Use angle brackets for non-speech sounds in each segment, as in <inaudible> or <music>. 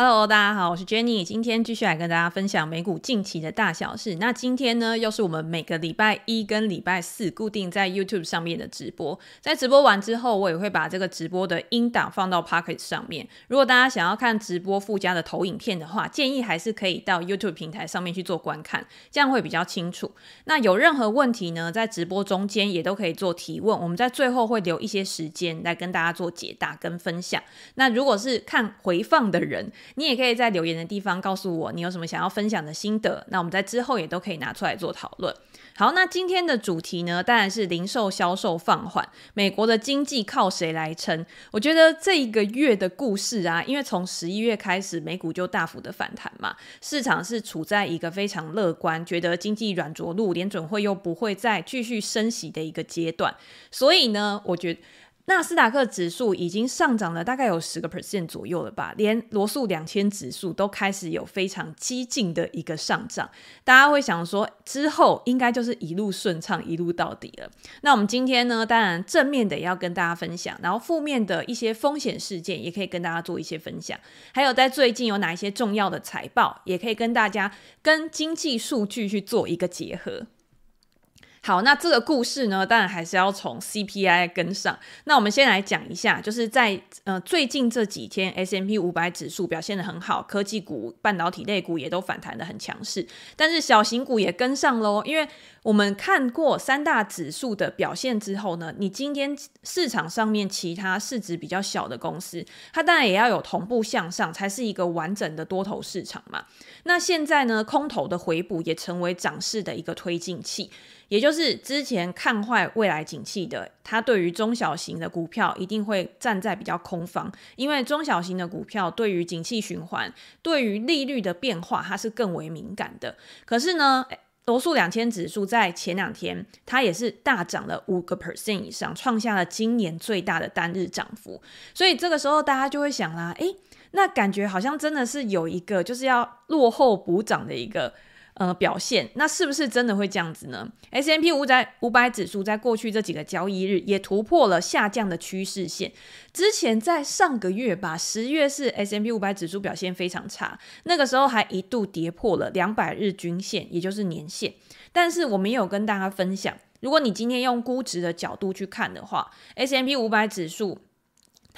Hello，大家好，我是 Jenny，今天继续来跟大家分享美股近期的大小事。那今天呢，又是我们每个礼拜一跟礼拜四固定在 YouTube 上面的直播。在直播完之后，我也会把这个直播的音档放到 Pocket 上面。如果大家想要看直播附加的投影片的话，建议还是可以到 YouTube 平台上面去做观看，这样会比较清楚。那有任何问题呢，在直播中间也都可以做提问，我们在最后会留一些时间来跟大家做解答跟分享。那如果是看回放的人，你也可以在留言的地方告诉我你有什么想要分享的心得，那我们在之后也都可以拿出来做讨论。好，那今天的主题呢，当然是零售销售放缓，美国的经济靠谁来撑？我觉得这一个月的故事啊，因为从十一月开始，美股就大幅的反弹嘛，市场是处在一个非常乐观，觉得经济软着陆，联准会又不会再继续升息的一个阶段，所以呢，我觉得。纳斯达克指数已经上涨了大概有十个 percent 左右了吧，连罗素两千指数都开始有非常激进的一个上涨。大家会想说，之后应该就是一路顺畅一路到底了。那我们今天呢，当然正面的也要跟大家分享，然后负面的一些风险事件也可以跟大家做一些分享。还有在最近有哪一些重要的财报，也可以跟大家跟经济数据去做一个结合。好，那这个故事呢，当然还是要从 CPI 跟上。那我们先来讲一下，就是在呃最近这几天，S M P 五百指数表现得很好，科技股、半导体类股也都反弹得很强势，但是小型股也跟上喽，因为。我们看过三大指数的表现之后呢，你今天市场上面其他市值比较小的公司，它当然也要有同步向上，才是一个完整的多头市场嘛。那现在呢，空头的回补也成为涨势的一个推进器，也就是之前看坏未来景气的，它对于中小型的股票一定会站在比较空方，因为中小型的股票对于景气循环、对于利率的变化，它是更为敏感的。可是呢，罗素两千指数在前两天，它也是大涨了五个 percent 以上，创下了今年最大的单日涨幅。所以这个时候大家就会想啦，诶，那感觉好像真的是有一个就是要落后补涨的一个。呃，表现那是不是真的会这样子呢？S&P 五百五百指数在过去这几个交易日也突破了下降的趋势线。之前在上个月吧，十月是 S&P 五百指数表现非常差，那个时候还一度跌破了两百日均线，也就是年线。但是我们也有跟大家分享，如果你今天用估值的角度去看的话，S M P 五百指数。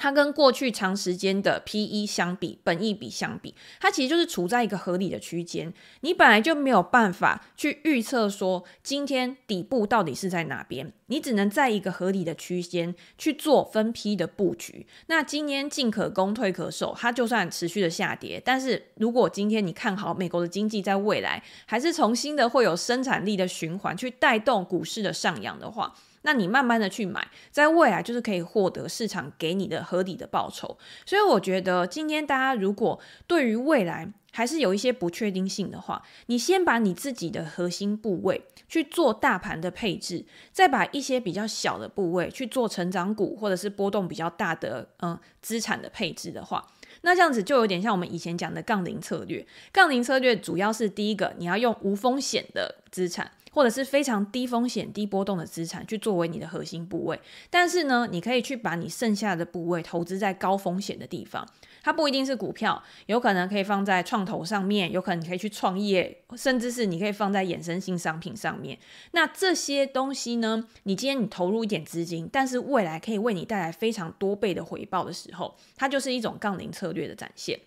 它跟过去长时间的 P/E 相比，本益比相比，它其实就是处在一个合理的区间。你本来就没有办法去预测说今天底部到底是在哪边，你只能在一个合理的区间去做分批的布局。那今天进可攻，退可守，它就算持续的下跌，但是如果今天你看好美国的经济在未来还是重新的会有生产力的循环去带动股市的上扬的话。那你慢慢的去买，在未来就是可以获得市场给你的合理的报酬。所以我觉得今天大家如果对于未来还是有一些不确定性的话，你先把你自己的核心部位去做大盘的配置，再把一些比较小的部位去做成长股或者是波动比较大的嗯资产的配置的话，那这样子就有点像我们以前讲的杠铃策略。杠铃策略主要是第一个，你要用无风险的资产。或者是非常低风险、低波动的资产去作为你的核心部位，但是呢，你可以去把你剩下的部位投资在高风险的地方。它不一定是股票，有可能可以放在创投上面，有可能你可以去创业，甚至是你可以放在衍生性商品上面。那这些东西呢，你今天你投入一点资金，但是未来可以为你带来非常多倍的回报的时候，它就是一种杠铃策略的展现。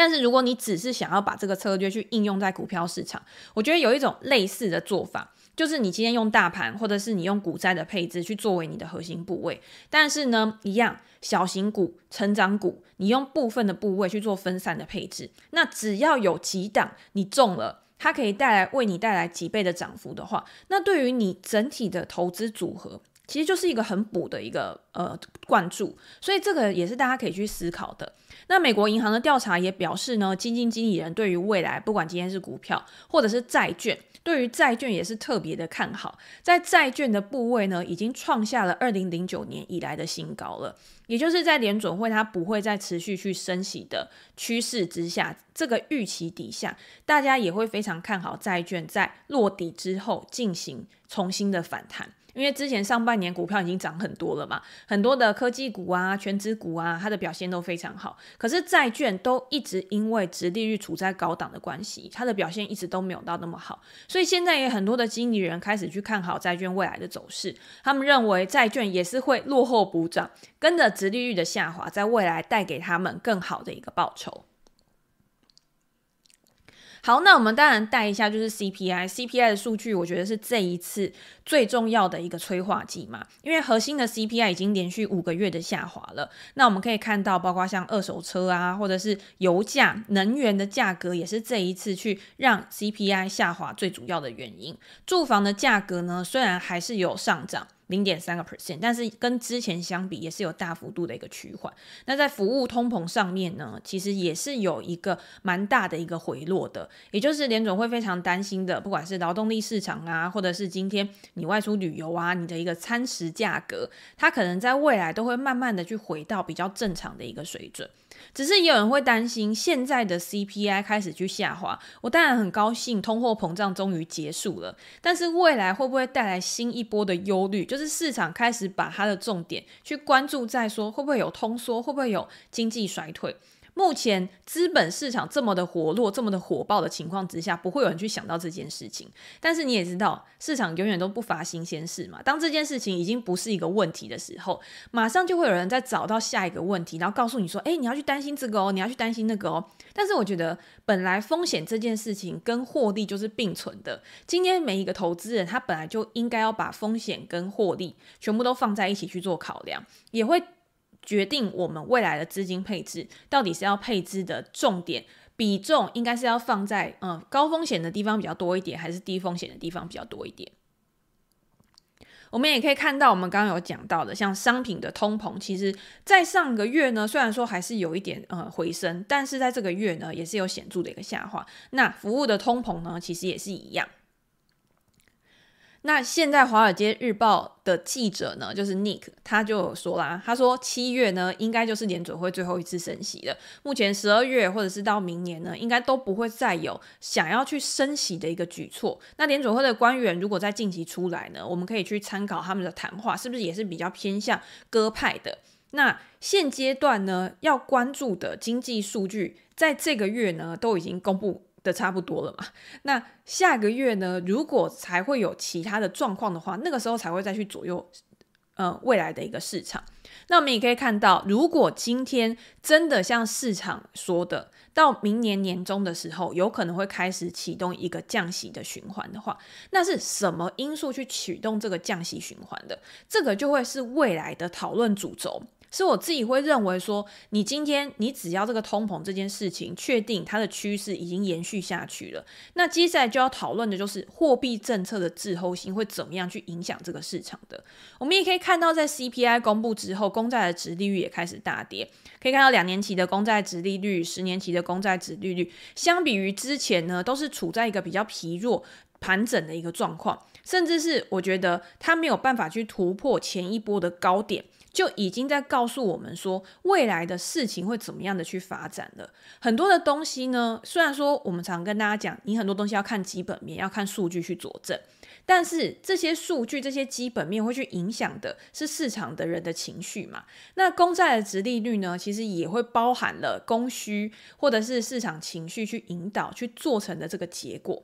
但是如果你只是想要把这个策略去应用在股票市场，我觉得有一种类似的做法，就是你今天用大盘或者是你用股债的配置去作为你的核心部位，但是呢，一样小型股、成长股，你用部分的部位去做分散的配置，那只要有几档你中了，它可以带来为你带来几倍的涨幅的话，那对于你整体的投资组合，其实就是一个很补的一个呃灌注，所以这个也是大家可以去思考的。那美国银行的调查也表示呢，基金经理人对于未来，不管今天是股票或者是债券，对于债券也是特别的看好。在债券的部位呢，已经创下了二零零九年以来的新高了。也就是在联准会它不会再持续去升息的趋势之下，这个预期底下，大家也会非常看好债券在落底之后进行重新的反弹。因为之前上半年股票已经涨很多了嘛，很多的科技股啊、权值股啊，它的表现都非常好。可是债券都一直因为殖利率处在高档的关系，它的表现一直都没有到那么好。所以现在也很多的经理人开始去看好债券未来的走势，他们认为债券也是会落后补涨，跟着殖利率的下滑，在未来带给他们更好的一个报酬。好，那我们当然带一下，就是 CPI，CPI 的数据，我觉得是这一次最重要的一个催化剂嘛，因为核心的 CPI 已经连续五个月的下滑了。那我们可以看到，包括像二手车啊，或者是油价、能源的价格，也是这一次去让 CPI 下滑最主要的原因。住房的价格呢，虽然还是有上涨。零点三个 percent，但是跟之前相比也是有大幅度的一个趋缓。那在服务通膨上面呢，其实也是有一个蛮大的一个回落的，也就是联总会非常担心的，不管是劳动力市场啊，或者是今天你外出旅游啊，你的一个餐食价格，它可能在未来都会慢慢的去回到比较正常的一个水准。只是有人会担心，现在的 CPI 开始去下滑，我当然很高兴，通货膨胀终于结束了。但是未来会不会带来新一波的忧虑？就是市场开始把它的重点去关注在说，会不会有通缩，会不会有经济衰退？目前资本市场这么的活络、这么的火爆的情况之下，不会有人去想到这件事情。但是你也知道，市场永远都不乏新鲜事嘛。当这件事情已经不是一个问题的时候，马上就会有人在找到下一个问题，然后告诉你说：“诶，你要去担心这个哦，你要去担心那个哦。”但是我觉得，本来风险这件事情跟获利就是并存的。今天每一个投资人，他本来就应该要把风险跟获利全部都放在一起去做考量，也会。决定我们未来的资金配置，到底是要配置的重点比重，应该是要放在嗯高风险的地方比较多一点，还是低风险的地方比较多一点？我们也可以看到，我们刚刚有讲到的，像商品的通膨，其实在上个月呢，虽然说还是有一点呃回升，但是在这个月呢，也是有显著的一个下滑。那服务的通膨呢，其实也是一样。那现在《华尔街日报》的记者呢，就是 Nick，他就有说啦，他说七月呢，应该就是联准会最后一次升息了。目前十二月或者是到明年呢，应该都不会再有想要去升息的一个举措。那联准会的官员如果在近期出来呢，我们可以去参考他们的谈话，是不是也是比较偏向鸽派的？那现阶段呢，要关注的经济数据，在这个月呢，都已经公布。的差不多了嘛？那下个月呢？如果才会有其他的状况的话，那个时候才会再去左右，呃，未来的一个市场。那我们也可以看到，如果今天真的像市场说的，到明年年中的时候，有可能会开始启动一个降息的循环的话，那是什么因素去启动这个降息循环的？这个就会是未来的讨论主轴。是我自己会认为说，你今天你只要这个通膨这件事情确定它的趋势已经延续下去了，那接下来就要讨论的就是货币政策的滞后性会怎么样去影响这个市场的。我们也可以看到，在 CPI 公布之后，公债的殖利率也开始大跌，可以看到两年期的公债殖利率、十年期的公债殖利率，相比于之前呢，都是处在一个比较疲弱、盘整的一个状况，甚至是我觉得它没有办法去突破前一波的高点。就已经在告诉我们说，未来的事情会怎么样的去发展了。很多的东西呢，虽然说我们常跟大家讲，你很多东西要看基本面，要看数据去佐证，但是这些数据、这些基本面会去影响的是市场的人的情绪嘛。那公债的殖利率呢，其实也会包含了供需或者是市场情绪去引导去做成的这个结果。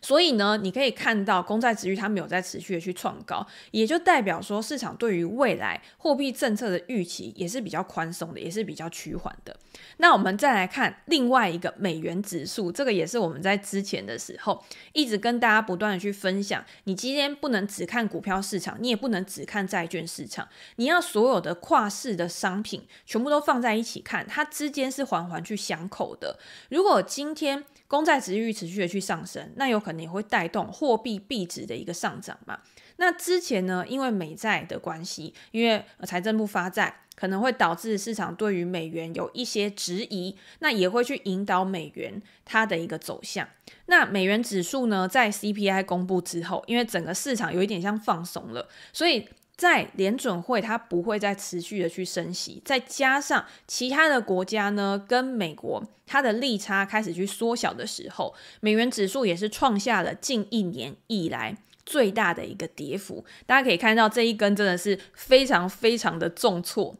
所以呢，你可以看到公债值率它没有在持续的去创高，也就代表说市场对于未来货币政策的预期也是比较宽松的，也是比较趋缓的。那我们再来看另外一个美元指数，这个也是我们在之前的时候一直跟大家不断的去分享。你今天不能只看股票市场，你也不能只看债券市场，你要所有的跨市的商品全部都放在一起看，它之间是环环去相扣的。如果今天公债值率持续的去上升，那有可能也会带动货币币值的一个上涨嘛。那之前呢，因为美债的关系，因为财政部发债，可能会导致市场对于美元有一些质疑，那也会去引导美元它的一个走向。那美元指数呢，在 CPI 公布之后，因为整个市场有一点像放松了，所以。在联准会，它不会再持续的去升息，再加上其他的国家呢，跟美国它的利差开始去缩小的时候，美元指数也是创下了近一年以来最大的一个跌幅。大家可以看到这一根真的是非常非常的重挫，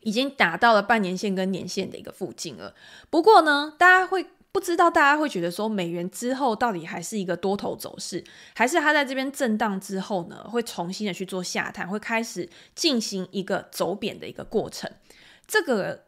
已经打到了半年线跟年线的一个附近了。不过呢，大家会。不知道大家会觉得说，美元之后到底还是一个多头走势，还是它在这边震荡之后呢，会重新的去做下探，会开始进行一个走贬的一个过程？这个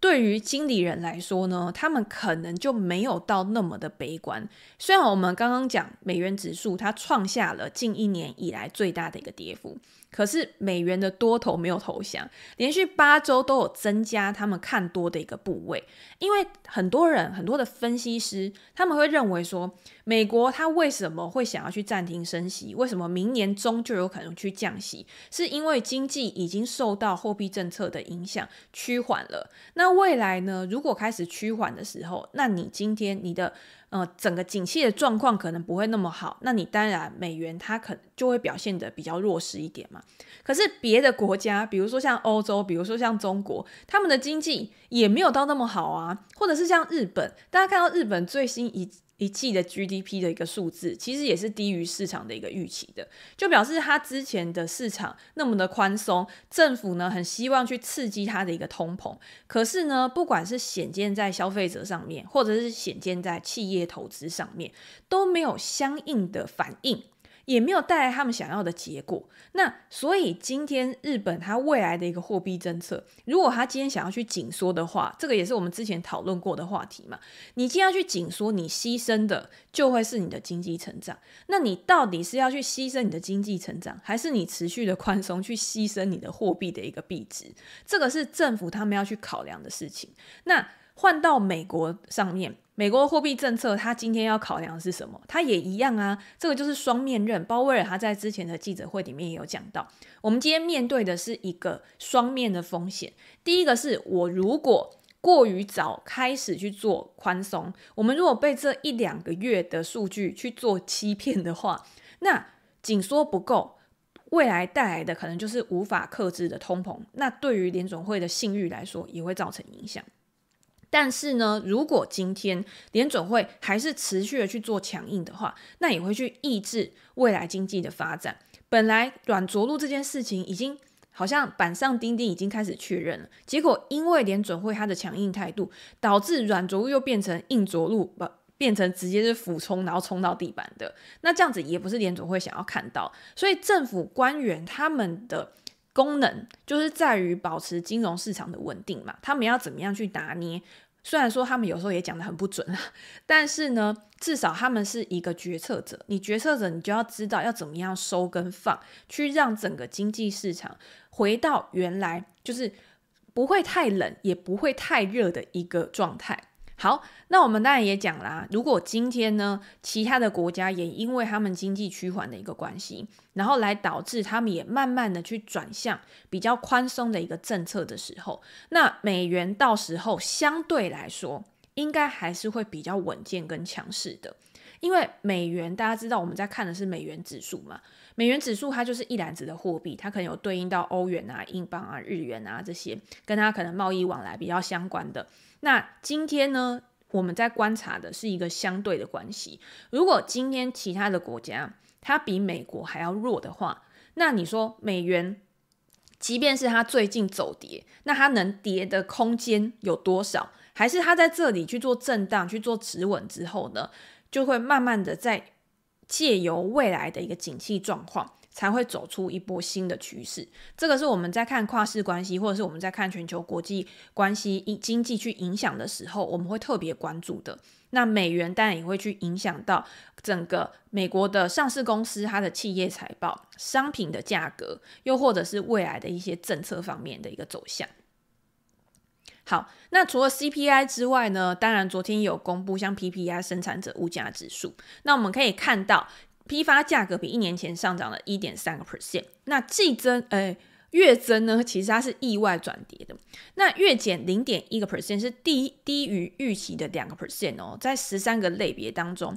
对于经理人来说呢，他们可能就没有到那么的悲观。虽然我们刚刚讲美元指数它创下了近一年以来最大的一个跌幅。可是美元的多头没有投降，连续八周都有增加他们看多的一个部位，因为很多人很多的分析师他们会认为说，美国它为什么会想要去暂停升息？为什么明年中就有可能去降息？是因为经济已经受到货币政策的影响趋缓了。那未来呢？如果开始趋缓的时候，那你今天你的。呃，整个景气的状况可能不会那么好，那你当然美元它可就会表现的比较弱势一点嘛。可是别的国家，比如说像欧洲，比如说像中国，他们的经济也没有到那么好啊，或者是像日本，大家看到日本最新一。一季的 GDP 的一个数字，其实也是低于市场的一个预期的，就表示它之前的市场那么的宽松，政府呢很希望去刺激它的一个通膨，可是呢，不管是显见在消费者上面，或者是显见在企业投资上面，都没有相应的反应。也没有带来他们想要的结果。那所以今天日本它未来的一个货币政策，如果它今天想要去紧缩的话，这个也是我们之前讨论过的话题嘛。你今天要去紧缩，你牺牲的就会是你的经济成长。那你到底是要去牺牲你的经济成长，还是你持续的宽松去牺牲你的货币的一个币值？这个是政府他们要去考量的事情。那换到美国上面。美国货币政策，他今天要考量的是什么？它也一样啊，这个就是双面刃。鲍威尔他在之前的记者会里面也有讲到，我们今天面对的是一个双面的风险。第一个是我如果过于早开始去做宽松，我们如果被这一两个月的数据去做欺骗的话，那紧缩不够，未来带来的可能就是无法克制的通膨。那对于联总会的信誉来说，也会造成影响。但是呢，如果今天联准会还是持续的去做强硬的话，那也会去抑制未来经济的发展。本来软着陆这件事情已经好像板上钉钉，已经开始确认了。结果因为联准会它的强硬态度，导致软着陆又变成硬着陆，不变成直接是俯冲，然后冲到地板的。那这样子也不是联准会想要看到。所以政府官员他们的功能就是在于保持金融市场的稳定嘛，他们要怎么样去拿捏？虽然说他们有时候也讲得很不准啊，但是呢，至少他们是一个决策者。你决策者，你就要知道要怎么样收跟放，去让整个经济市场回到原来就是不会太冷，也不会太热的一个状态。好，那我们当然也讲啦，如果今天呢，其他的国家也因为他们经济趋缓的一个关系，然后来导致他们也慢慢的去转向比较宽松的一个政策的时候，那美元到时候相对来说，应该还是会比较稳健跟强势的，因为美元大家知道我们在看的是美元指数嘛，美元指数它就是一篮子的货币，它可能有对应到欧元啊、英镑啊、日元啊这些，跟它可能贸易往来比较相关的。那今天呢，我们在观察的是一个相对的关系。如果今天其他的国家它比美国还要弱的话，那你说美元，即便是它最近走跌，那它能跌的空间有多少？还是它在这里去做震荡、去做止稳之后呢，就会慢慢的在借由未来的一个景气状况。才会走出一波新的趋势，这个是我们在看跨世关系，或者是我们在看全球国际关系、经济去影响的时候，我们会特别关注的。那美元当然也会去影响到整个美国的上市公司它的企业财报、商品的价格，又或者是未来的一些政策方面的一个走向。好，那除了 CPI 之外呢，当然昨天有公布像 PPI 生产者物价指数，那我们可以看到。批发价格比一年前上涨了一点三个 percent，那季增，呃，月增呢，其实它是意外转跌的。那月减零点一个 percent 是低低于预期的两个 percent 哦，在十三个类别当中，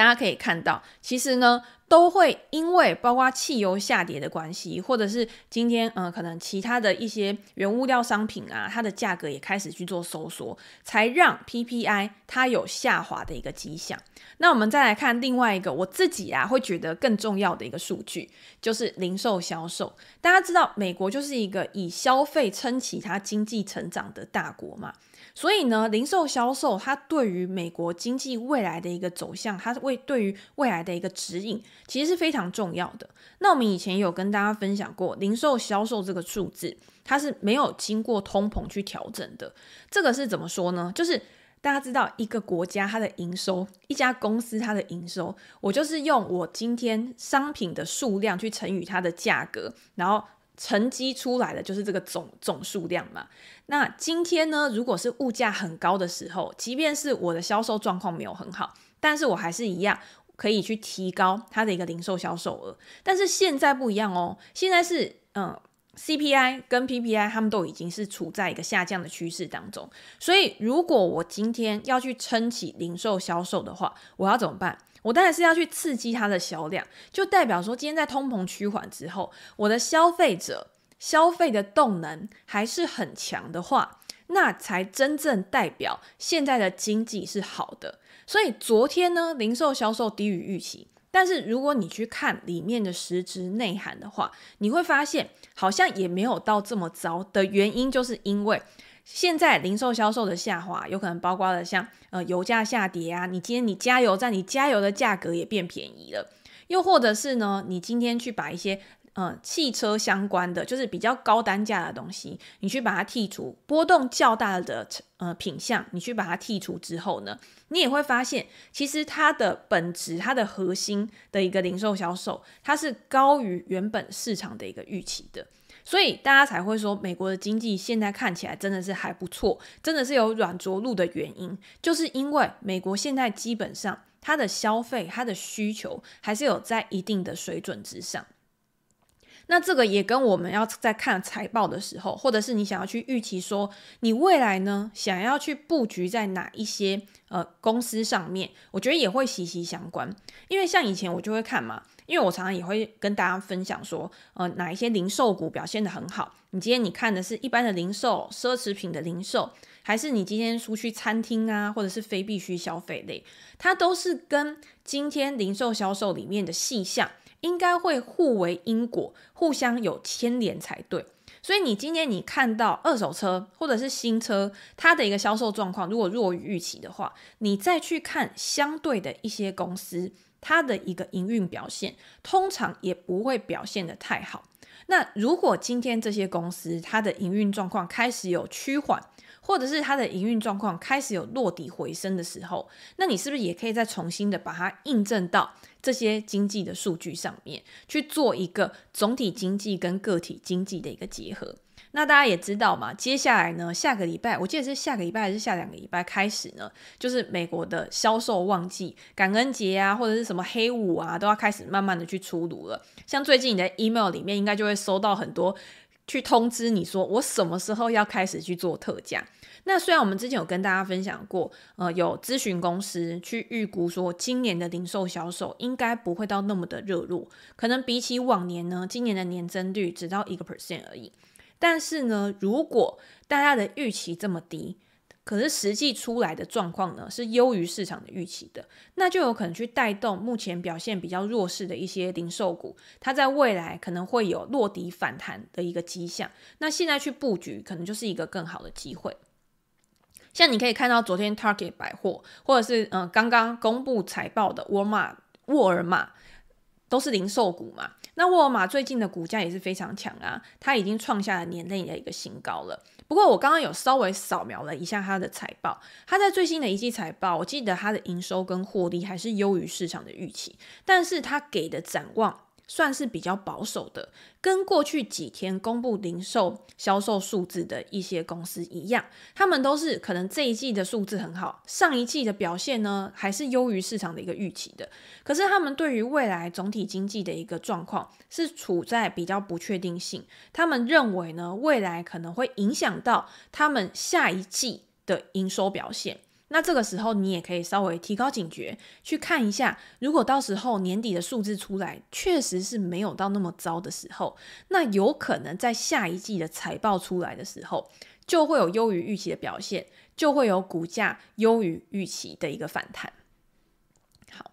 大家可以看到，其实呢。都会因为包括汽油下跌的关系，或者是今天呃可能其他的一些原物料商品啊，它的价格也开始去做收缩，才让 PPI 它有下滑的一个迹象。那我们再来看另外一个我自己啊会觉得更重要的一个数据，就是零售销售。大家知道美国就是一个以消费撑起它经济成长的大国嘛。所以呢，零售销售它对于美国经济未来的一个走向，它为对于未来的一个指引，其实是非常重要的。那我们以前有跟大家分享过，零售销售这个数字，它是没有经过通膨去调整的。这个是怎么说呢？就是大家知道，一个国家它的营收，一家公司它的营收，我就是用我今天商品的数量去乘以它的价格，然后。乘积出来的就是这个总总数量嘛。那今天呢，如果是物价很高的时候，即便是我的销售状况没有很好，但是我还是一样可以去提高它的一个零售销售额。但是现在不一样哦，现在是嗯，CPI 跟 PPI 他们都已经是处在一个下降的趋势当中。所以如果我今天要去撑起零售销售的话，我要怎么办？我当然是要去刺激它的销量，就代表说，今天在通膨趋缓之后，我的消费者消费的动能还是很强的话，那才真正代表现在的经济是好的。所以昨天呢，零售销售低于预期，但是如果你去看里面的实质内涵的话，你会发现好像也没有到这么糟的原因，就是因为。现在零售销售的下滑，有可能包括了像呃油价下跌啊，你今天你加油站你加油的价格也变便宜了，又或者是呢，你今天去把一些呃汽车相关的，就是比较高单价的东西，你去把它剔除，波动较大的呃品项，你去把它剔除之后呢，你也会发现，其实它的本质，它的核心的一个零售销售，它是高于原本市场的一个预期的。所以大家才会说，美国的经济现在看起来真的是还不错，真的是有软着陆的原因，就是因为美国现在基本上它的消费、它的需求还是有在一定的水准之上。那这个也跟我们要在看财报的时候，或者是你想要去预期说你未来呢，想要去布局在哪一些呃公司上面，我觉得也会息息相关。因为像以前我就会看嘛，因为我常常也会跟大家分享说，呃，哪一些零售股表现得很好。你今天你看的是一般的零售、奢侈品的零售，还是你今天出去餐厅啊，或者是非必需消费类，它都是跟今天零售销售里面的细项。应该会互为因果，互相有牵连才对。所以你今天你看到二手车或者是新车，它的一个销售状况如果弱于预期的话，你再去看相对的一些公司，它的一个营运表现，通常也不会表现得太好。那如果今天这些公司它的营运状况开始有趋缓，或者是它的营运状况开始有落底回升的时候，那你是不是也可以再重新的把它印证到这些经济的数据上面，去做一个总体经济跟个体经济的一个结合？那大家也知道嘛，接下来呢，下个礼拜，我记得是下个礼拜还是下两个礼拜开始呢，就是美国的销售旺季，感恩节啊，或者是什么黑五啊，都要开始慢慢的去出炉了。像最近你的 email 里面，应该就会收到很多。去通知你说我什么时候要开始去做特价。那虽然我们之前有跟大家分享过，呃，有咨询公司去预估说今年的零售销售应该不会到那么的热络，可能比起往年呢，今年的年增率只到一个 percent 而已。但是呢，如果大家的预期这么低，可是实际出来的状况呢，是优于市场的预期的，那就有可能去带动目前表现比较弱势的一些零售股，它在未来可能会有落底反弹的一个迹象。那现在去布局，可能就是一个更好的机会。像你可以看到昨天 Target 百货，或者是嗯刚刚公布财报的沃尔玛，沃尔玛都是零售股嘛。那沃尔玛最近的股价也是非常强啊，它已经创下了年内的一个新高了。不过我刚刚有稍微扫描了一下它的财报，它在最新的一季财报，我记得它的营收跟获利还是优于市场的预期，但是它给的展望，算是比较保守的，跟过去几天公布零售销售数字的一些公司一样，他们都是可能这一季的数字很好，上一季的表现呢还是优于市场的一个预期的。可是他们对于未来总体经济的一个状况是处在比较不确定性，他们认为呢未来可能会影响到他们下一季的营收表现。那这个时候你也可以稍微提高警觉，去看一下，如果到时候年底的数字出来，确实是没有到那么糟的时候，那有可能在下一季的财报出来的时候，就会有优于预期的表现，就会有股价优于预期的一个反弹。好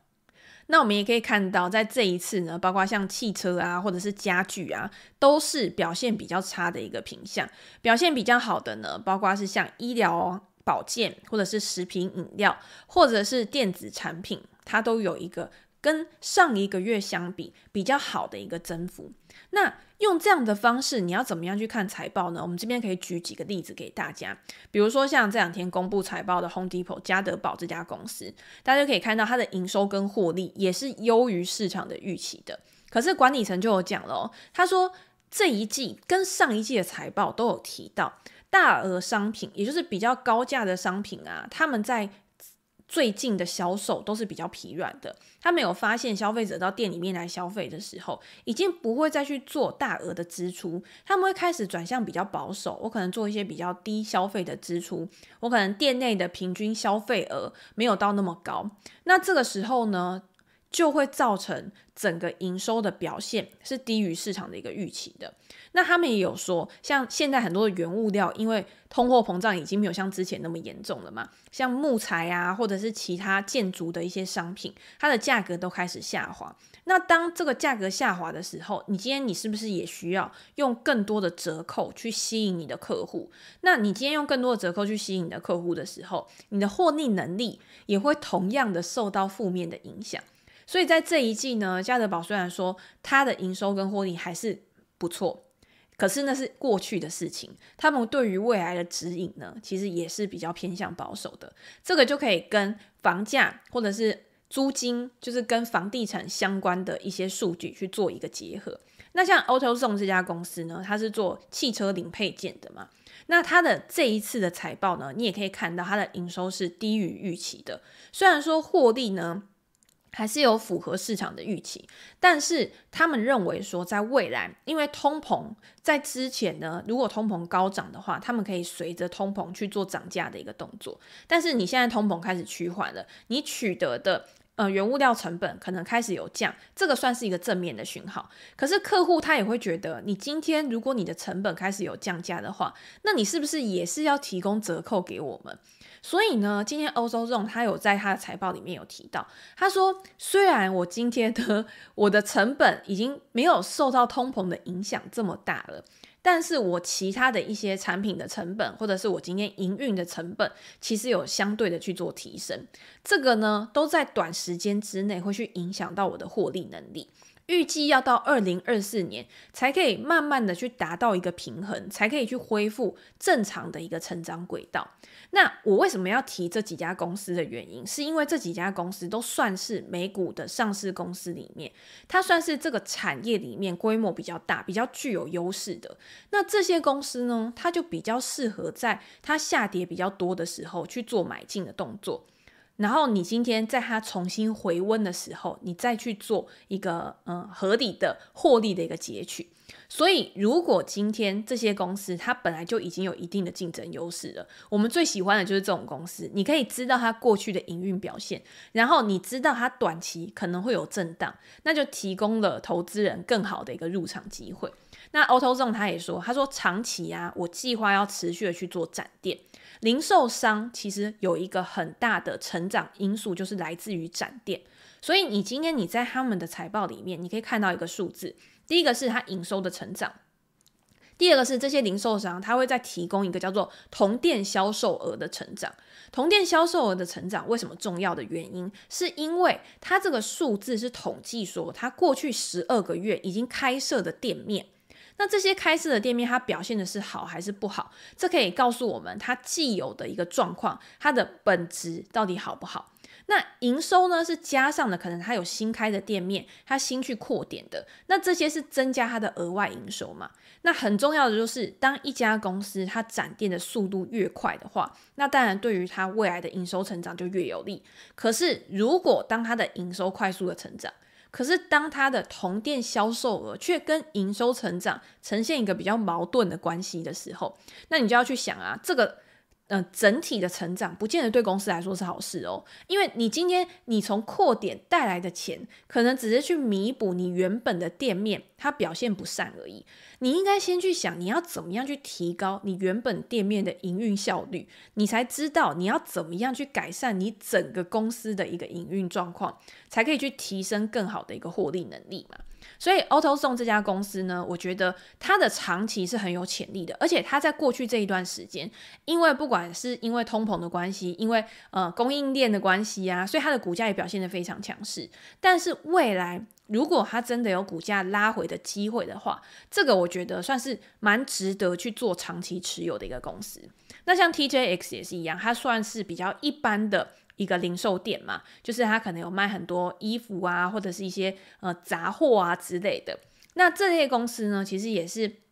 那我们也可以看到，在这一次呢，包括像汽车啊，或者是家具啊，都是表现比较差的一个品相。表现比较好的呢，包括是像医疗保健，或者是食品饮料，或者是电子产品，它都有一个跟上一个月相比比较好的一个增幅。那用这样的方式，你要怎么样去看财报呢？我们这边可以举几个例子给大家，比如说像这两天公布财报的 Home Depot 家得宝这家公司，大家可以看到它的营收跟获利也是优于市场的预期的。可是管理层就有讲了哦，他说这一季跟上一季的财报都有提到大额商品，也就是比较高价的商品啊，他们在。最近的销售都是比较疲软的，他们有发现消费者到店里面来消费的时候，已经不会再去做大额的支出，他们会开始转向比较保守。我可能做一些比较低消费的支出，我可能店内的平均消费额没有到那么高，那这个时候呢，就会造成整个营收的表现是低于市场的一个预期的。那他们也有说，像现在很多的原物料，因为通货膨胀已经没有像之前那么严重了嘛，像木材啊，或者是其他建筑的一些商品，它的价格都开始下滑。那当这个价格下滑的时候，你今天你是不是也需要用更多的折扣去吸引你的客户？那你今天用更多的折扣去吸引你的客户的时候，你的获利能力也会同样的受到负面的影响。所以在这一季呢，家得宝虽然说它的营收跟获利还是不错。可是那是过去的事情，他们对于未来的指引呢，其实也是比较偏向保守的。这个就可以跟房价或者是租金，就是跟房地产相关的一些数据去做一个结合。那像 AutoZone 这家公司呢，它是做汽车零配件的嘛，那它的这一次的财报呢，你也可以看到它的营收是低于预期的，虽然说获利呢。还是有符合市场的预期，但是他们认为说，在未来，因为通膨在之前呢，如果通膨高涨的话，他们可以随着通膨去做涨价的一个动作。但是你现在通膨开始趋缓了，你取得的呃原物料成本可能开始有降，这个算是一个正面的讯号。可是客户他也会觉得，你今天如果你的成本开始有降价的话，那你是不是也是要提供折扣给我们？所以呢，今天欧洲这种他有在他的财报里面有提到，他说虽然我今天的 <laughs> 我的成本已经没有受到通膨的影响这么大了，但是我其他的一些产品的成本，或者是我今天营运的成本，其实有相对的去做提升，这个呢都在短时间之内会去影响到我的获利能力。预计要到二零二四年才可以慢慢的去达到一个平衡，才可以去恢复正常的一个成长轨道。那我为什么要提这几家公司的原因，是因为这几家公司都算是美股的上市公司里面，它算是这个产业里面规模比较大、比较具有优势的。那这些公司呢，它就比较适合在它下跌比较多的时候去做买进的动作。然后你今天在它重新回温的时候，你再去做一个嗯合理的获利的一个截取。所以，如果今天这些公司它本来就已经有一定的竞争优势了，我们最喜欢的就是这种公司。你可以知道它过去的营运表现，然后你知道它短期可能会有震荡，那就提供了投资人更好的一个入场机会。那 AutoZone 他也说，他说长期啊，我计划要持续的去做展店。零售商其实有一个很大的成长因素，就是来自于展店。所以你今天你在他们的财报里面，你可以看到一个数字。第一个是它营收的成长，第二个是这些零售商他会再提供一个叫做同店销售额的成长。同店销售额的成长为什么重要的原因，是因为它这个数字是统计说，它过去十二个月已经开设的店面。那这些开设的店面，它表现的是好还是不好？这可以告诉我们它既有的一个状况，它的本质到底好不好？那营收呢，是加上的，可能他有新开的店面，他新去扩点的，那这些是增加他的额外营收嘛？那很重要的就是，当一家公司它展店的速度越快的话，那当然对于它未来的营收成长就越有利。可是如果当它的营收快速的成长，可是，当它的同店销售额却跟营收成长呈现一个比较矛盾的关系的时候，那你就要去想啊，这个、呃，整体的成长不见得对公司来说是好事哦，因为你今天你从扩点带来的钱，可能只是去弥补你原本的店面它表现不善而已。你应该先去想，你要怎么样去提高你原本店面的营运效率，你才知道你要怎么样去改善你整个公司的一个营运状况，才可以去提升更好的一个获利能力嘛。所以，AutoZone 这家公司呢，我觉得它的长期是很有潜力的，而且它在过去这一段时间，因为不管是因为通膨的关系，因为呃供应链的关系啊，所以它的股价也表现得非常强势。但是未来如果它真的有股价拉回的机会的话，这个我觉得算是蛮值得去做长期持有的一个公司。那像 TJX 也是一样，它算是比较一般的。一个零售店嘛，就是他可能有卖很多衣服啊，或者是一些呃杂货啊之类的。那这类公司呢，其实也是。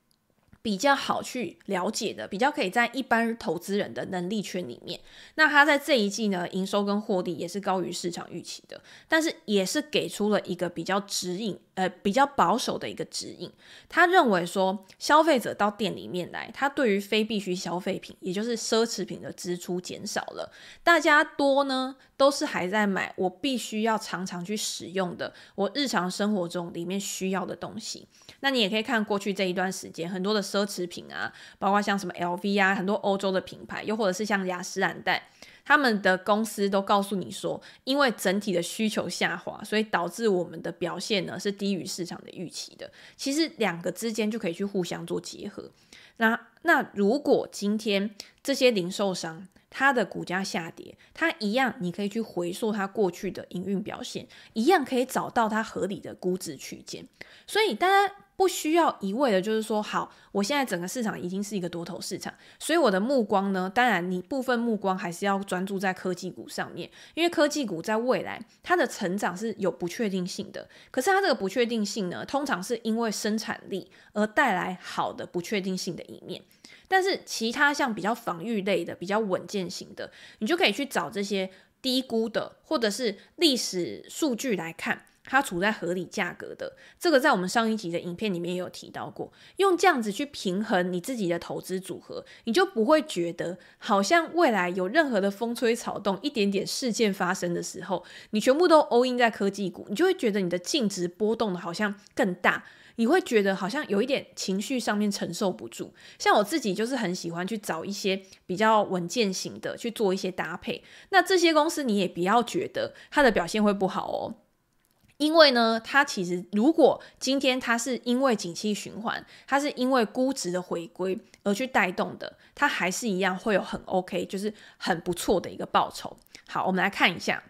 比较好去了解的，比较可以在一般投资人的能力圈里面。那他在这一季呢，营收跟获利也是高于市场预期的，但是也是给出了一个比较指引，呃，比较保守的一个指引。他认为说，消费者到店里面来，他对于非必需消费品，也就是奢侈品的支出减少了，大家多呢都是还在买我必须要常常去使用的，我日常生活中里面需要的东西。那你也可以看过去这一段时间，很多的奢侈品啊，包括像什么 LV 啊，很多欧洲的品牌，又或者是像雅诗兰黛，他们的公司都告诉你说，因为整体的需求下滑，所以导致我们的表现呢是低于市场的预期的。其实两个之间就可以去互相做结合。那那如果今天这些零售商它的股价下跌，它一样你可以去回溯它过去的营运表现，一样可以找到它合理的估值区间。所以大家。不需要一味的，就是说，好，我现在整个市场已经是一个多头市场，所以我的目光呢，当然你部分目光还是要专注在科技股上面，因为科技股在未来它的成长是有不确定性的。可是它这个不确定性呢，通常是因为生产力而带来好的不确定性的一面。但是其他像比较防御类的、比较稳健型的，你就可以去找这些低估的，或者是历史数据来看。它处在合理价格的，这个在我们上一集的影片里面也有提到过。用这样子去平衡你自己的投资组合，你就不会觉得好像未来有任何的风吹草动、一点点事件发生的时候，你全部都 all in 在科技股，你就会觉得你的净值波动的好像更大，你会觉得好像有一点情绪上面承受不住。像我自己就是很喜欢去找一些比较稳健型的去做一些搭配。那这些公司你也不要觉得它的表现会不好哦。因为呢，它其实如果今天它是因为景气循环，它是因为估值的回归而去带动的，它还是一样会有很 OK，就是很不错的一个报酬。好，我们来看一下，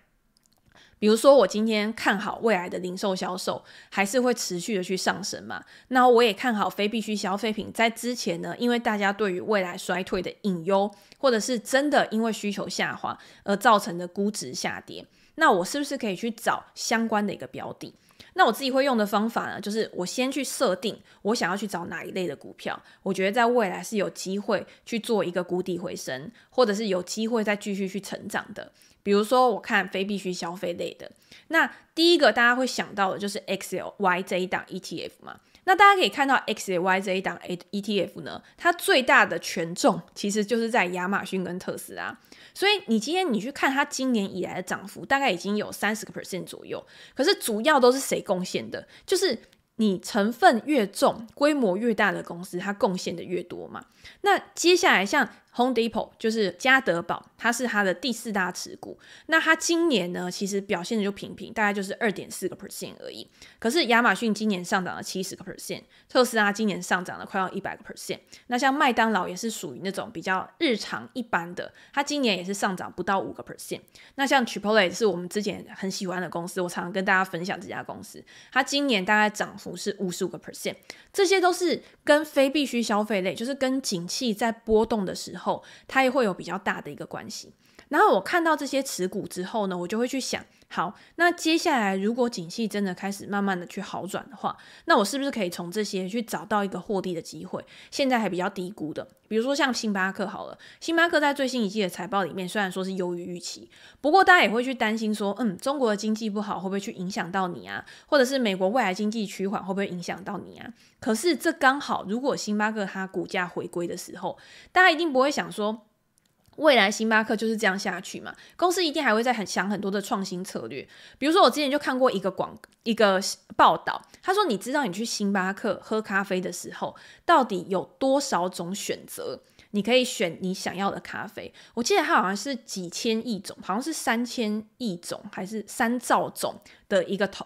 比如说我今天看好未来的零售销售还是会持续的去上升嘛，那我也看好非必需消费品在之前呢，因为大家对于未来衰退的隐忧，或者是真的因为需求下滑而造成的估值下跌。那我是不是可以去找相关的一个标的？那我自己会用的方法呢，就是我先去设定我想要去找哪一类的股票，我觉得在未来是有机会去做一个谷底回升，或者是有机会再继续去成长的。比如说，我看非必需消费类的，那第一个大家会想到的就是 XLY 这一档 ETF 嘛。那大家可以看到 XAY 这一档 ETF 呢，它最大的权重其实就是在亚马逊跟特斯拉。所以你今天你去看它今年以来的涨幅，大概已经有三十个 percent 左右。可是主要都是谁贡献的？就是你成分越重、规模越大的公司，它贡献的越多嘛。那接下来像 Home Depot 就是家得宝，它是它的第四大持股。那它今年呢，其实表现的就平平，大概就是二点四个 percent 而已。可是亚马逊今年上涨了七十个 percent，特斯拉今年上涨了快要一百个 percent。那像麦当劳也是属于那种比较日常一般的，它今年也是上涨不到五个 percent。那像 Chipotle 是我们之前很喜欢的公司，我常常跟大家分享这家公司，它今年大概涨幅是五十五个 percent。这些都是跟非必需消费类，就是跟景气在波动的时候。后，它也会有比较大的一个关系。然后我看到这些持股之后呢，我就会去想，好，那接下来如果景气真的开始慢慢的去好转的话，那我是不是可以从这些去找到一个获利的机会？现在还比较低估的，比如说像星巴克好了，星巴克在最新一季的财报里面虽然说是优于预期，不过大家也会去担心说，嗯，中国的经济不好会不会去影响到你啊？或者是美国未来经济趋缓会不会影响到你啊？可是这刚好，如果星巴克它股价回归的时候，大家一定不会想说。未来星巴克就是这样下去嘛？公司一定还会再很想很多的创新策略。比如说，我之前就看过一个广一个报道，他说：“你知道你去星巴克喝咖啡的时候，到底有多少种选择？你可以选你想要的咖啡。我记得它好像是几千亿种，好像是三千亿种还是三兆种的一个头。”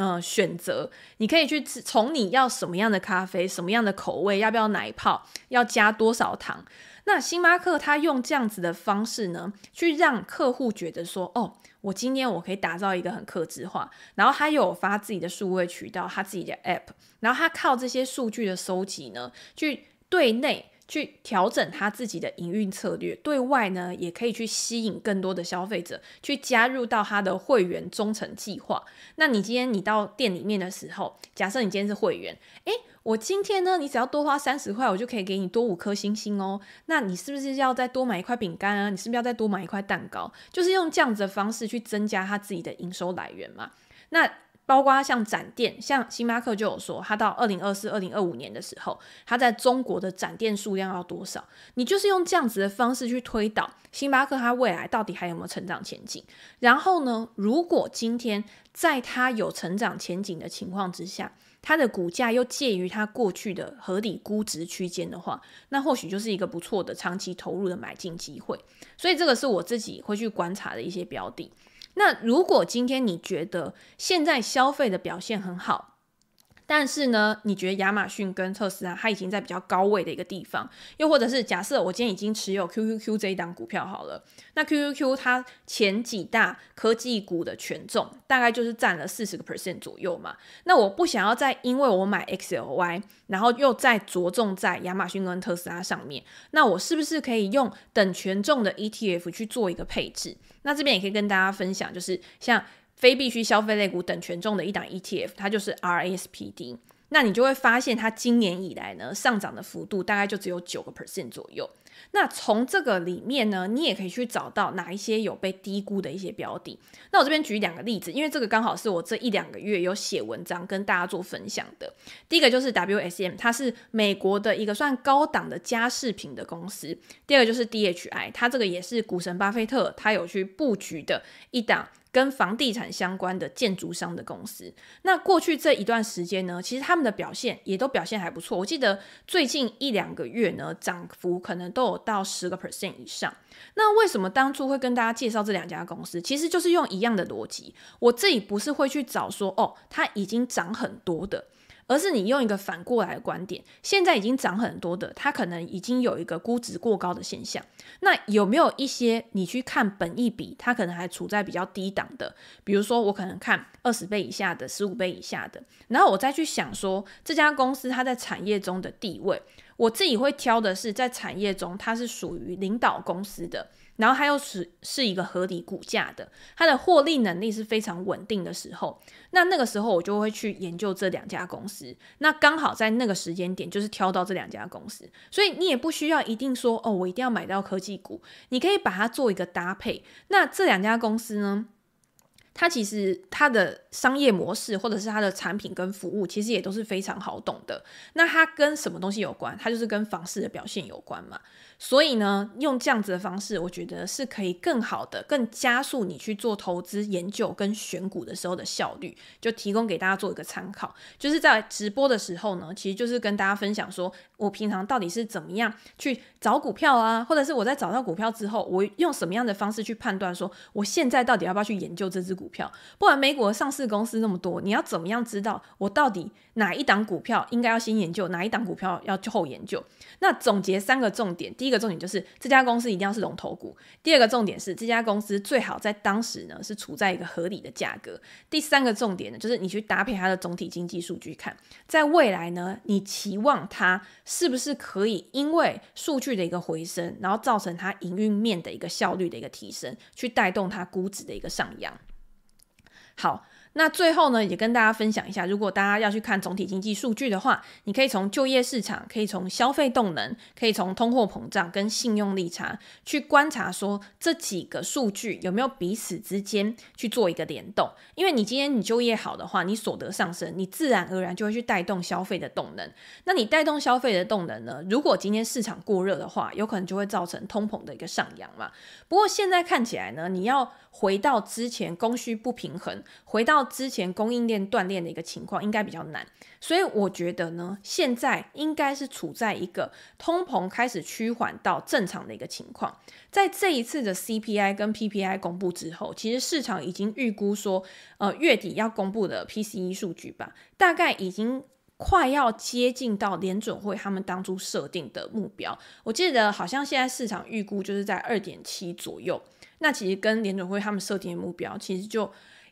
嗯、选择你可以去从你要什么样的咖啡，什么样的口味，要不要奶泡，要加多少糖。那星巴克他用这样子的方式呢，去让客户觉得说，哦，我今天我可以打造一个很客制化，然后他有发自己的数位渠道，他自己的 app，然后他靠这些数据的收集呢，去对内。去调整他自己的营运策略，对外呢也可以去吸引更多的消费者去加入到他的会员忠诚计划。那你今天你到店里面的时候，假设你今天是会员，诶，我今天呢，你只要多花三十块，我就可以给你多五颗星星哦。那你是不是要再多买一块饼干啊？你是不是要再多买一块蛋糕？就是用这样子的方式去增加他自己的营收来源嘛？那。包括像展店，像星巴克就有说，他到二零二四、二零二五年的时候，他在中国的展店数量要多少？你就是用这样子的方式去推导星巴克它未来到底还有没有成长前景。然后呢，如果今天在它有成长前景的情况之下，它的股价又介于它过去的合理估值区间的话，那或许就是一个不错的长期投入的买进机会。所以这个是我自己会去观察的一些标的。那如果今天你觉得现在消费的表现很好，但是呢，你觉得亚马逊跟特斯拉它已经在比较高位的一个地方，又或者是假设我今天已经持有 QQQ 这一档股票好了，那 QQQ 它前几大科技股的权重大概就是占了四十个 percent 左右嘛，那我不想要再因为我买 XLY，然后又再着重在亚马逊跟特斯拉上面，那我是不是可以用等权重的 ETF 去做一个配置？那这边也可以跟大家分享，就是像。非必需消费类股等权重的一档 ETF，它就是 RSPD。那你就会发现，它今年以来呢，上涨的幅度大概就只有九个 percent 左右。那从这个里面呢，你也可以去找到哪一些有被低估的一些标的。那我这边举两个例子，因为这个刚好是我这一两个月有写文章跟大家做分享的。第一个就是 WSM，它是美国的一个算高档的家饰品的公司。第二个就是 DHI，它这个也是股神巴菲特他有去布局的一档。跟房地产相关的建筑商的公司，那过去这一段时间呢，其实他们的表现也都表现还不错。我记得最近一两个月呢，涨幅可能都有到十个 percent 以上。那为什么当初会跟大家介绍这两家公司？其实就是用一样的逻辑。我自己不是会去找说，哦，它已经涨很多的。而是你用一个反过来的观点，现在已经涨很多的，它可能已经有一个估值过高的现象。那有没有一些你去看本益比，它可能还处在比较低档的？比如说我可能看二十倍以下的、十五倍以下的，然后我再去想说这家公司它在产业中的地位，我自己会挑的是在产业中它是属于领导公司的。然后它又是是一个合理股价的，它的获利能力是非常稳定的时候，那那个时候我就会去研究这两家公司。那刚好在那个时间点，就是挑到这两家公司，所以你也不需要一定说哦，我一定要买到科技股，你可以把它做一个搭配。那这两家公司呢，它其实它的商业模式或者是它的产品跟服务，其实也都是非常好懂的。那它跟什么东西有关？它就是跟房市的表现有关嘛。所以呢，用这样子的方式，我觉得是可以更好的、更加速你去做投资研究跟选股的时候的效率，就提供给大家做一个参考。就是在直播的时候呢，其实就是跟大家分享说，我平常到底是怎么样去找股票啊，或者是我在找到股票之后，我用什么样的方式去判断说，我现在到底要不要去研究这只股票？不然美股上市公司那么多，你要怎么样知道我到底哪一档股票应该要先研究，哪一档股票要后研究？那总结三个重点，第一个重点就是这家公司一定要是龙头股。第二个重点是这家公司最好在当时呢是处在一个合理的价格。第三个重点呢就是你去搭配它的总体经济数据看，在未来呢你期望它是不是可以因为数据的一个回升，然后造成它营运面的一个效率的一个提升，去带动它估值的一个上扬。好。那最后呢，也跟大家分享一下，如果大家要去看总体经济数据的话，你可以从就业市场，可以从消费动能，可以从通货膨胀跟信用利差去观察，说这几个数据有没有彼此之间去做一个联动。因为你今天你就业好的话，你所得上升，你自然而然就会去带动消费的动能。那你带动消费的动能呢？如果今天市场过热的话，有可能就会造成通膨的一个上扬嘛。不过现在看起来呢，你要回到之前供需不平衡，回到之前供应链断裂的一个情况，应该比较难。所以我觉得呢，现在应该是处在一个通膨开始趋缓到正常的一个情况。在这一次的 CPI 跟 PPI 公布之后，其实市场已经预估说，呃，月底要公布的 PCE 数据吧，大概已经快要接近到联准会他们当初设定的目标。我记得好像现在市场预估就是在二点七左右。那其实跟联准会他们设定的目标，其实就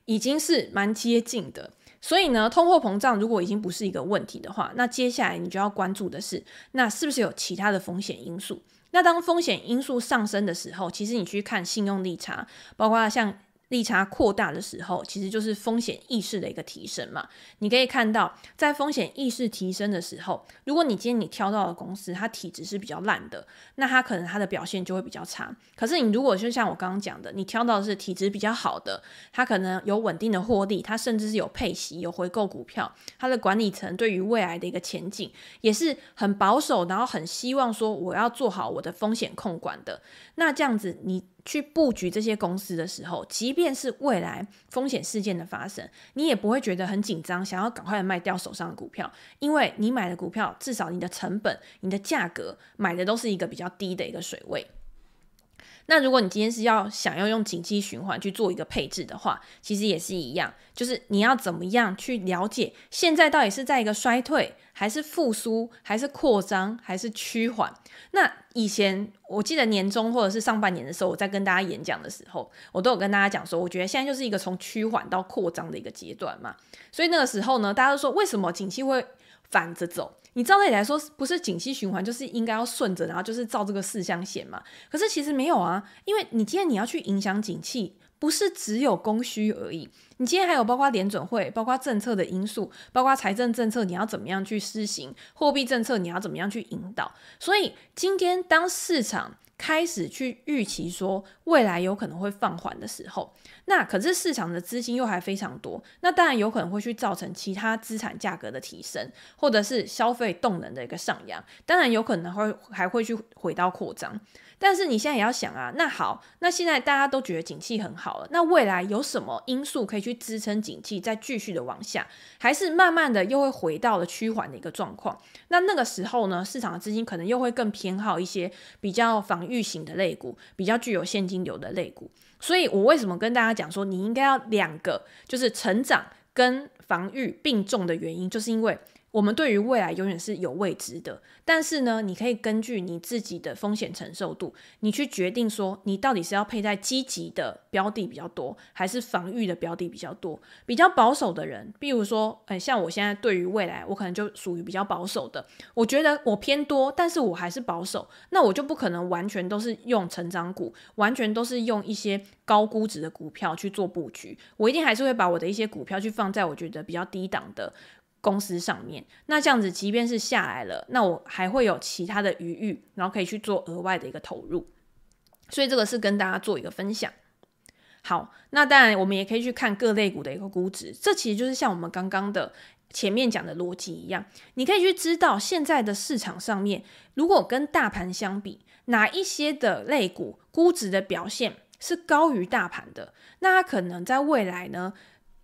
已经是蛮接近的。所以呢，通货膨胀如果已经不是一个问题的话，那接下来你就要关注的是，那是不是有其他的风险因素？那当风险因素上升的时候，其实你去看信用利差，包括像。利差扩大的时候，其实就是风险意识的一个提升嘛。你可以看到，在风险意识提升的时候，如果你今天你挑到的公司，它体质是比较烂的，那它可能它的表现就会比较差。可是你如果就像我刚刚讲的，你挑到的是体质比较好的，它可能有稳定的获利，它甚至是有配息、有回购股票，它的管理层对于未来的一个前景也是很保守，然后很希望说我要做好我的风险控管的。那这样子你。去布局这些公司的时候，即便是未来风险事件的发生，你也不会觉得很紧张，想要赶快卖掉手上的股票，因为你买的股票至少你的成本、你的价格买的都是一个比较低的一个水位。那如果你今天是要想要用景气循环去做一个配置的话，其实也是一样，就是你要怎么样去了解现在到底是在一个衰退，还是复苏，还是扩张，还是趋缓？那以前我记得年终或者是上半年的时候，我在跟大家演讲的时候，我都有跟大家讲说，我觉得现在就是一个从趋缓到扩张的一个阶段嘛。所以那个时候呢，大家都说为什么景气会反着走？你照理来说不是景气循环，就是应该要顺着，然后就是照这个四象限嘛。可是其实没有啊，因为你今天你要去影响景气，不是只有供需而已。你今天还有包括联准会，包括政策的因素，包括财政政策，你要怎么样去施行？货币政策你要怎么样去引导？所以今天当市场开始去预期说未来有可能会放缓的时候，那可是市场的资金又还非常多，那当然有可能会去造成其他资产价格的提升，或者是消费动能的一个上扬，当然有可能会还会去回到扩张。但是你现在也要想啊，那好，那现在大家都觉得景气很好了，那未来有什么因素可以去支撑景气再继续的往下，还是慢慢的又会回到了趋缓的一个状况？那那个时候呢，市场的资金可能又会更偏好一些比较防御型的类股，比较具有现金流的类股。所以我为什么跟大家讲说，你应该要两个，就是成长跟防御并重的原因，就是因为。我们对于未来永远是有未知的，但是呢，你可以根据你自己的风险承受度，你去决定说，你到底是要配在积极的标的比较多，还是防御的标的比较多。比较保守的人，比如说，哎，像我现在对于未来，我可能就属于比较保守的。我觉得我偏多，但是我还是保守，那我就不可能完全都是用成长股，完全都是用一些高估值的股票去做布局。我一定还是会把我的一些股票去放在我觉得比较低档的。公司上面，那这样子，即便是下来了，那我还会有其他的余裕，然后可以去做额外的一个投入。所以这个是跟大家做一个分享。好，那当然我们也可以去看各类股的一个估值，这其实就是像我们刚刚的前面讲的逻辑一样，你可以去知道现在的市场上面，如果跟大盘相比，哪一些的类股估值的表现是高于大盘的，那它可能在未来呢，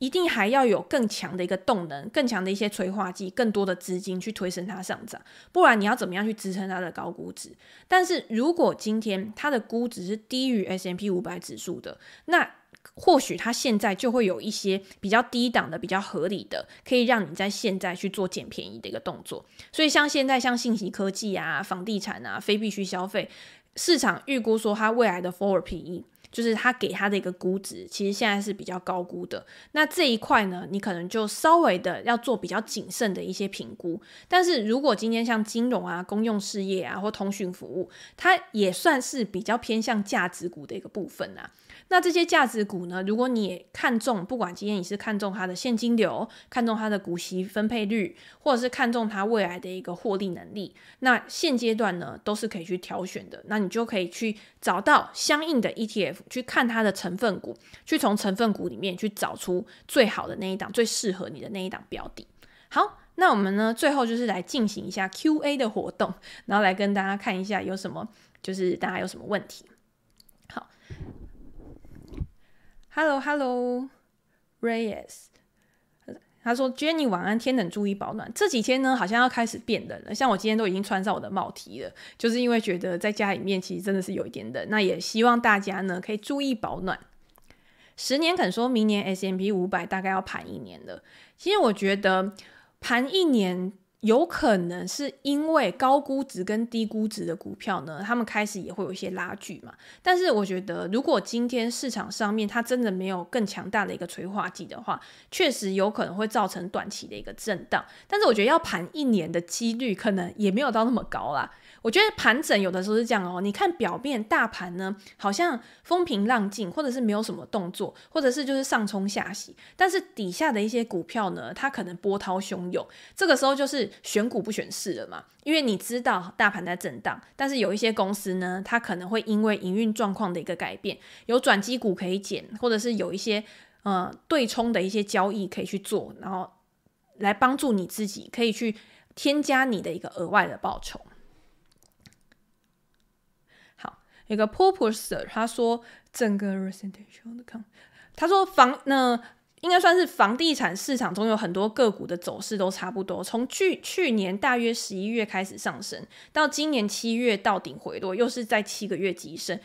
一定还要有更强的一个动能，更强的一些催化剂，更多的资金去推升它上涨，不然你要怎么样去支撑它的高估值？但是如果今天它的估值是低于 S M P 五百指数的，那或许它现在就会有一些比较低档的、比较合理的，可以让你在现在去做捡便宜的一个动作。所以像现在像信息科技啊、房地产啊、非必需消费，市场预估说它未来的 forward PE。就是他给他的一个估值，其实现在是比较高估的。那这一块呢，你可能就稍微的要做比较谨慎的一些评估。但是如果今天像金融啊、公用事业啊或通讯服务，它也算是比较偏向价值股的一个部分啊。那这些价值股呢，如果你也看中，不管今天你是看中它的现金流，看中它的股息分配率，或者是看中它未来的一个获利能力，那现阶段呢都是可以去挑选的。那你就可以去找到相应的 ETF，去看它的成分股，去从成分股里面去找出最好的那一档，最适合你的那一档标的。好。那我们呢，最后就是来进行一下 Q&A 的活动，然后来跟大家看一下有什么，就是大家有什么问题。好，Hello Hello Reyes，他说 Jenny 晚安，天冷注意保暖。这几天呢，好像要开始变冷了，像我今天都已经穿上我的帽 T 了，就是因为觉得在家里面其实真的是有一点冷。那也希望大家呢可以注意保暖。十年肯说明年 S M P 五百大概要盘一年了，其实我觉得。盘一年有可能是因为高估值跟低估值的股票呢，他们开始也会有一些拉锯嘛。但是我觉得，如果今天市场上面它真的没有更强大的一个催化剂的话，确实有可能会造成短期的一个震荡。但是我觉得要盘一年的几率可能也没有到那么高啦。我觉得盘整有的时候是这样哦，你看表面大盘呢，好像风平浪静，或者是没有什么动作，或者是就是上冲下洗，但是底下的一些股票呢，它可能波涛汹涌，这个时候就是选股不选市了嘛，因为你知道大盘在震荡，但是有一些公司呢，它可能会因为营运状况的一个改变，有转机股可以减，或者是有一些呃对冲的一些交易可以去做，然后来帮助你自己可以去添加你的一个额外的报酬。好一个 purpose，他说整个 residential 的看，他说房那应该算是房地产市场中有很多个股的走势都差不多，从去去年大约十一月开始上升，到今年七月到顶回落，又是在七个月急升。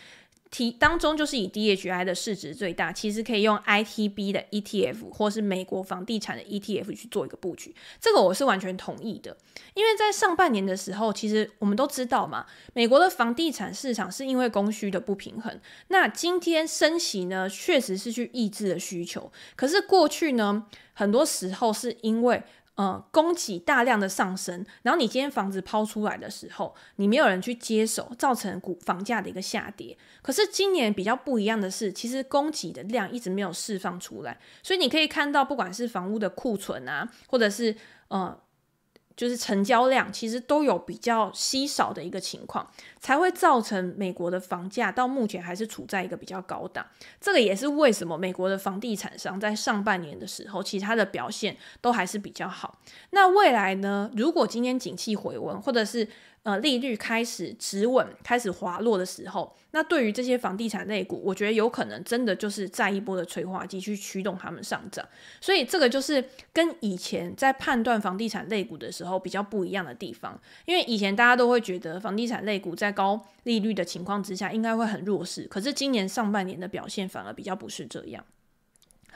提当中就是以 DHI 的市值最大，其实可以用 ITB 的 ETF 或是美国房地产的 ETF 去做一个布局，这个我是完全同意的。因为在上半年的时候，其实我们都知道嘛，美国的房地产市场是因为供需的不平衡，那今天升息呢，确实是去抑制了需求，可是过去呢，很多时候是因为呃，供给大量的上升，然后你今天房子抛出来的时候，你没有人去接手，造成股房价的一个下跌。可是今年比较不一样的是，其实供给的量一直没有释放出来，所以你可以看到，不管是房屋的库存啊，或者是呃。就是成交量其实都有比较稀少的一个情况，才会造成美国的房价到目前还是处在一个比较高档。这个也是为什么美国的房地产商在上半年的时候，其他的表现都还是比较好。那未来呢？如果今天景气回温，或者是呃，利率开始止稳、开始滑落的时候，那对于这些房地产类股，我觉得有可能真的就是再一波的催化剂去驱动它们上涨。所以这个就是跟以前在判断房地产类股的时候比较不一样的地方。因为以前大家都会觉得房地产类股在高利率的情况之下应该会很弱势，可是今年上半年的表现反而比较不是这样。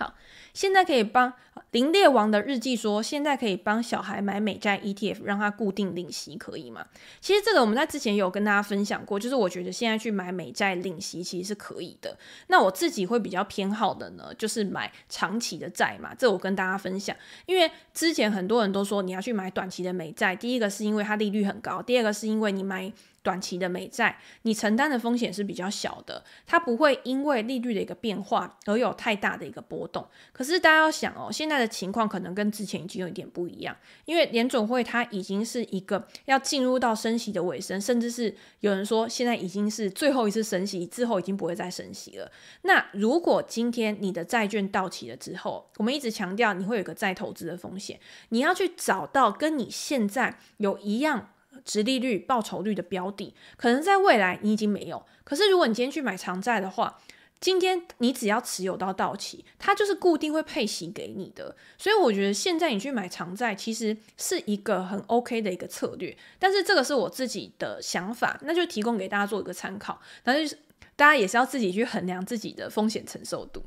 好。现在可以帮林列王的日记说，现在可以帮小孩买美债 ETF，让他固定领息，可以吗？其实这个我们在之前有跟大家分享过，就是我觉得现在去买美债领息其实是可以的。那我自己会比较偏好的呢，就是买长期的债嘛。这我跟大家分享，因为之前很多人都说你要去买短期的美债，第一个是因为它利率很高，第二个是因为你买。短期的美债，你承担的风险是比较小的，它不会因为利率的一个变化而有太大的一个波动。可是大家要想哦，现在的情况可能跟之前已经有一点不一样，因为联准会它已经是一个要进入到升息的尾声，甚至是有人说现在已经是最后一次升息，之后已经不会再升息了。那如果今天你的债券到期了之后，我们一直强调你会有一个再投资的风险，你要去找到跟你现在有一样。殖利率、报酬率的标的，可能在未来你已经没有。可是如果你今天去买长债的话，今天你只要持有到到期，它就是固定会配息给你的。所以我觉得现在你去买长债，其实是一个很 OK 的一个策略。但是这个是我自己的想法，那就提供给大家做一个参考。但是大家也是要自己去衡量自己的风险承受度。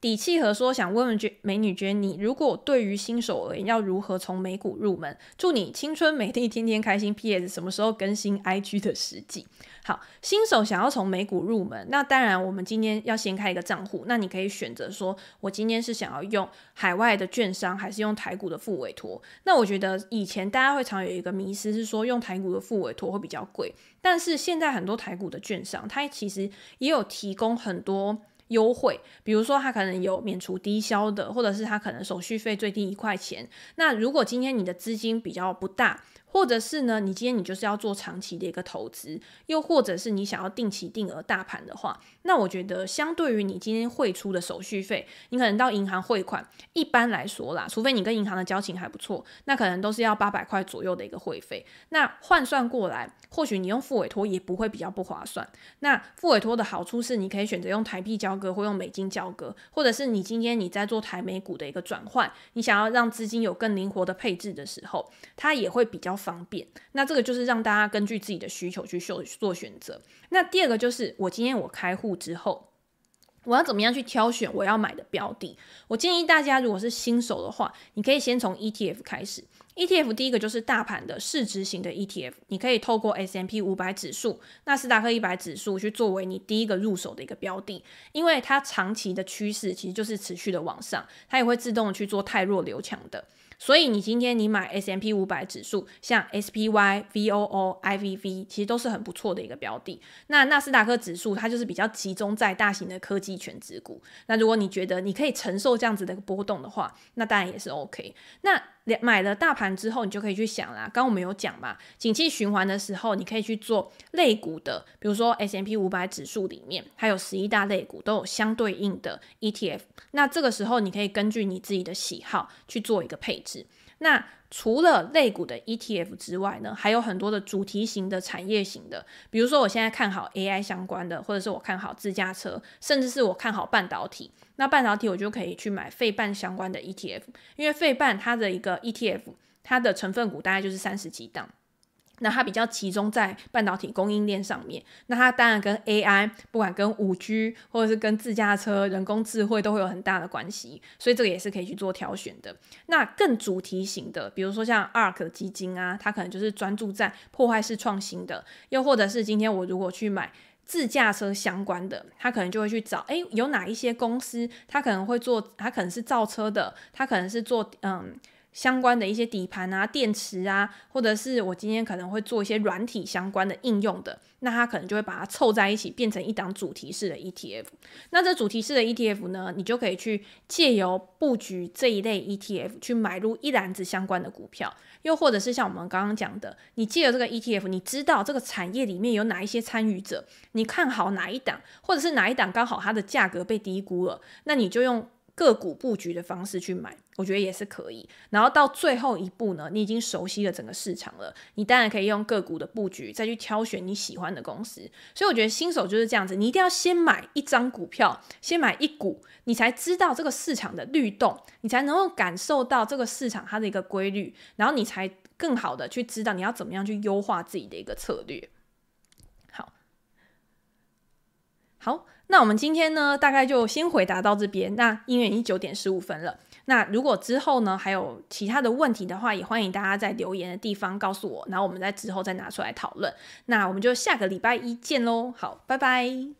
底气和说想问问娟美女娟，你如果对于新手而言要如何从美股入门？祝你青春美丽，天天开心。PS 什么时候更新 IG 的实际？好，新手想要从美股入门，那当然我们今天要先开一个账户。那你可以选择说，我今天是想要用海外的券商，还是用台股的副委托？那我觉得以前大家会常有一个迷思是说，用台股的副委托会比较贵，但是现在很多台股的券商，它其实也有提供很多。优惠，比如说他可能有免除低消的，或者是他可能手续费最低一块钱。那如果今天你的资金比较不大，或者是呢，你今天你就是要做长期的一个投资，又或者是你想要定期定额大盘的话，那我觉得相对于你今天汇出的手续费，你可能到银行汇款，一般来说啦，除非你跟银行的交情还不错，那可能都是要八百块左右的一个汇费。那换算过来，或许你用付委托也不会比较不划算。那付委托的好处是，你可以选择用台币交割或用美金交割，或者是你今天你在做台美股的一个转换，你想要让资金有更灵活的配置的时候，它也会比较方便，那这个就是让大家根据自己的需求去做做选择。那第二个就是，我今天我开户之后，我要怎么样去挑选我要买的标的？我建议大家，如果是新手的话，你可以先从 ETF 开始。ETF 第一个就是大盘的市值型的 ETF，你可以透过 S&P 五百指数、纳斯达克一百指数去作为你第一个入手的一个标的，因为它长期的趋势其实就是持续的往上，它也会自动去做汰弱留强的。所以你今天你买 S M P 五百指数，像 SPY、VOO、IVV，其实都是很不错的一个标的。那纳斯达克指数它就是比较集中在大型的科技权值股。那如果你觉得你可以承受这样子的波动的话，那当然也是 OK。那买了大盘之后，你就可以去想啦。刚刚我们有讲嘛，景气循环的时候，你可以去做类股的，比如说 S M P 五百指数里面，还有十一大类股都有相对应的 ETF。那这个时候，你可以根据你自己的喜好去做一个配置。那除了类股的 ETF 之外呢，还有很多的主题型的、产业型的，比如说我现在看好 AI 相关的，或者是我看好自驾车，甚至是我看好半导体。那半导体我就可以去买费半相关的 ETF，因为费半它的一个 ETF，它的成分股大概就是三十几档。那它比较集中在半导体供应链上面，那它当然跟 AI，不管跟五 G 或者是跟自驾车、人工智慧都会有很大的关系，所以这个也是可以去做挑选的。那更主题型的，比如说像 ARK 基金啊，它可能就是专注在破坏式创新的，又或者是今天我如果去买自驾车相关的，它可能就会去找，诶，有哪一些公司，它可能会做，它可能是造车的，它可能是做，嗯。相关的一些底盘啊、电池啊，或者是我今天可能会做一些软体相关的应用的，那它可能就会把它凑在一起，变成一档主题式的 ETF。那这主题式的 ETF 呢，你就可以去借由布局这一类 ETF 去买入一篮子相关的股票，又或者是像我们刚刚讲的，你借由这个 ETF，你知道这个产业里面有哪一些参与者，你看好哪一档，或者是哪一档刚好它的价格被低估了，那你就用。个股布局的方式去买，我觉得也是可以。然后到最后一步呢，你已经熟悉了整个市场了，你当然可以用个股的布局再去挑选你喜欢的公司。所以我觉得新手就是这样子，你一定要先买一张股票，先买一股，你才知道这个市场的律动，你才能够感受到这个市场它的一个规律，然后你才更好的去知道你要怎么样去优化自己的一个策略。好，好。那我们今天呢，大概就先回答到这边。那因为已经九点十五分了，那如果之后呢，还有其他的问题的话，也欢迎大家在留言的地方告诉我，然后我们在之后再拿出来讨论。那我们就下个礼拜一见喽，好，拜拜。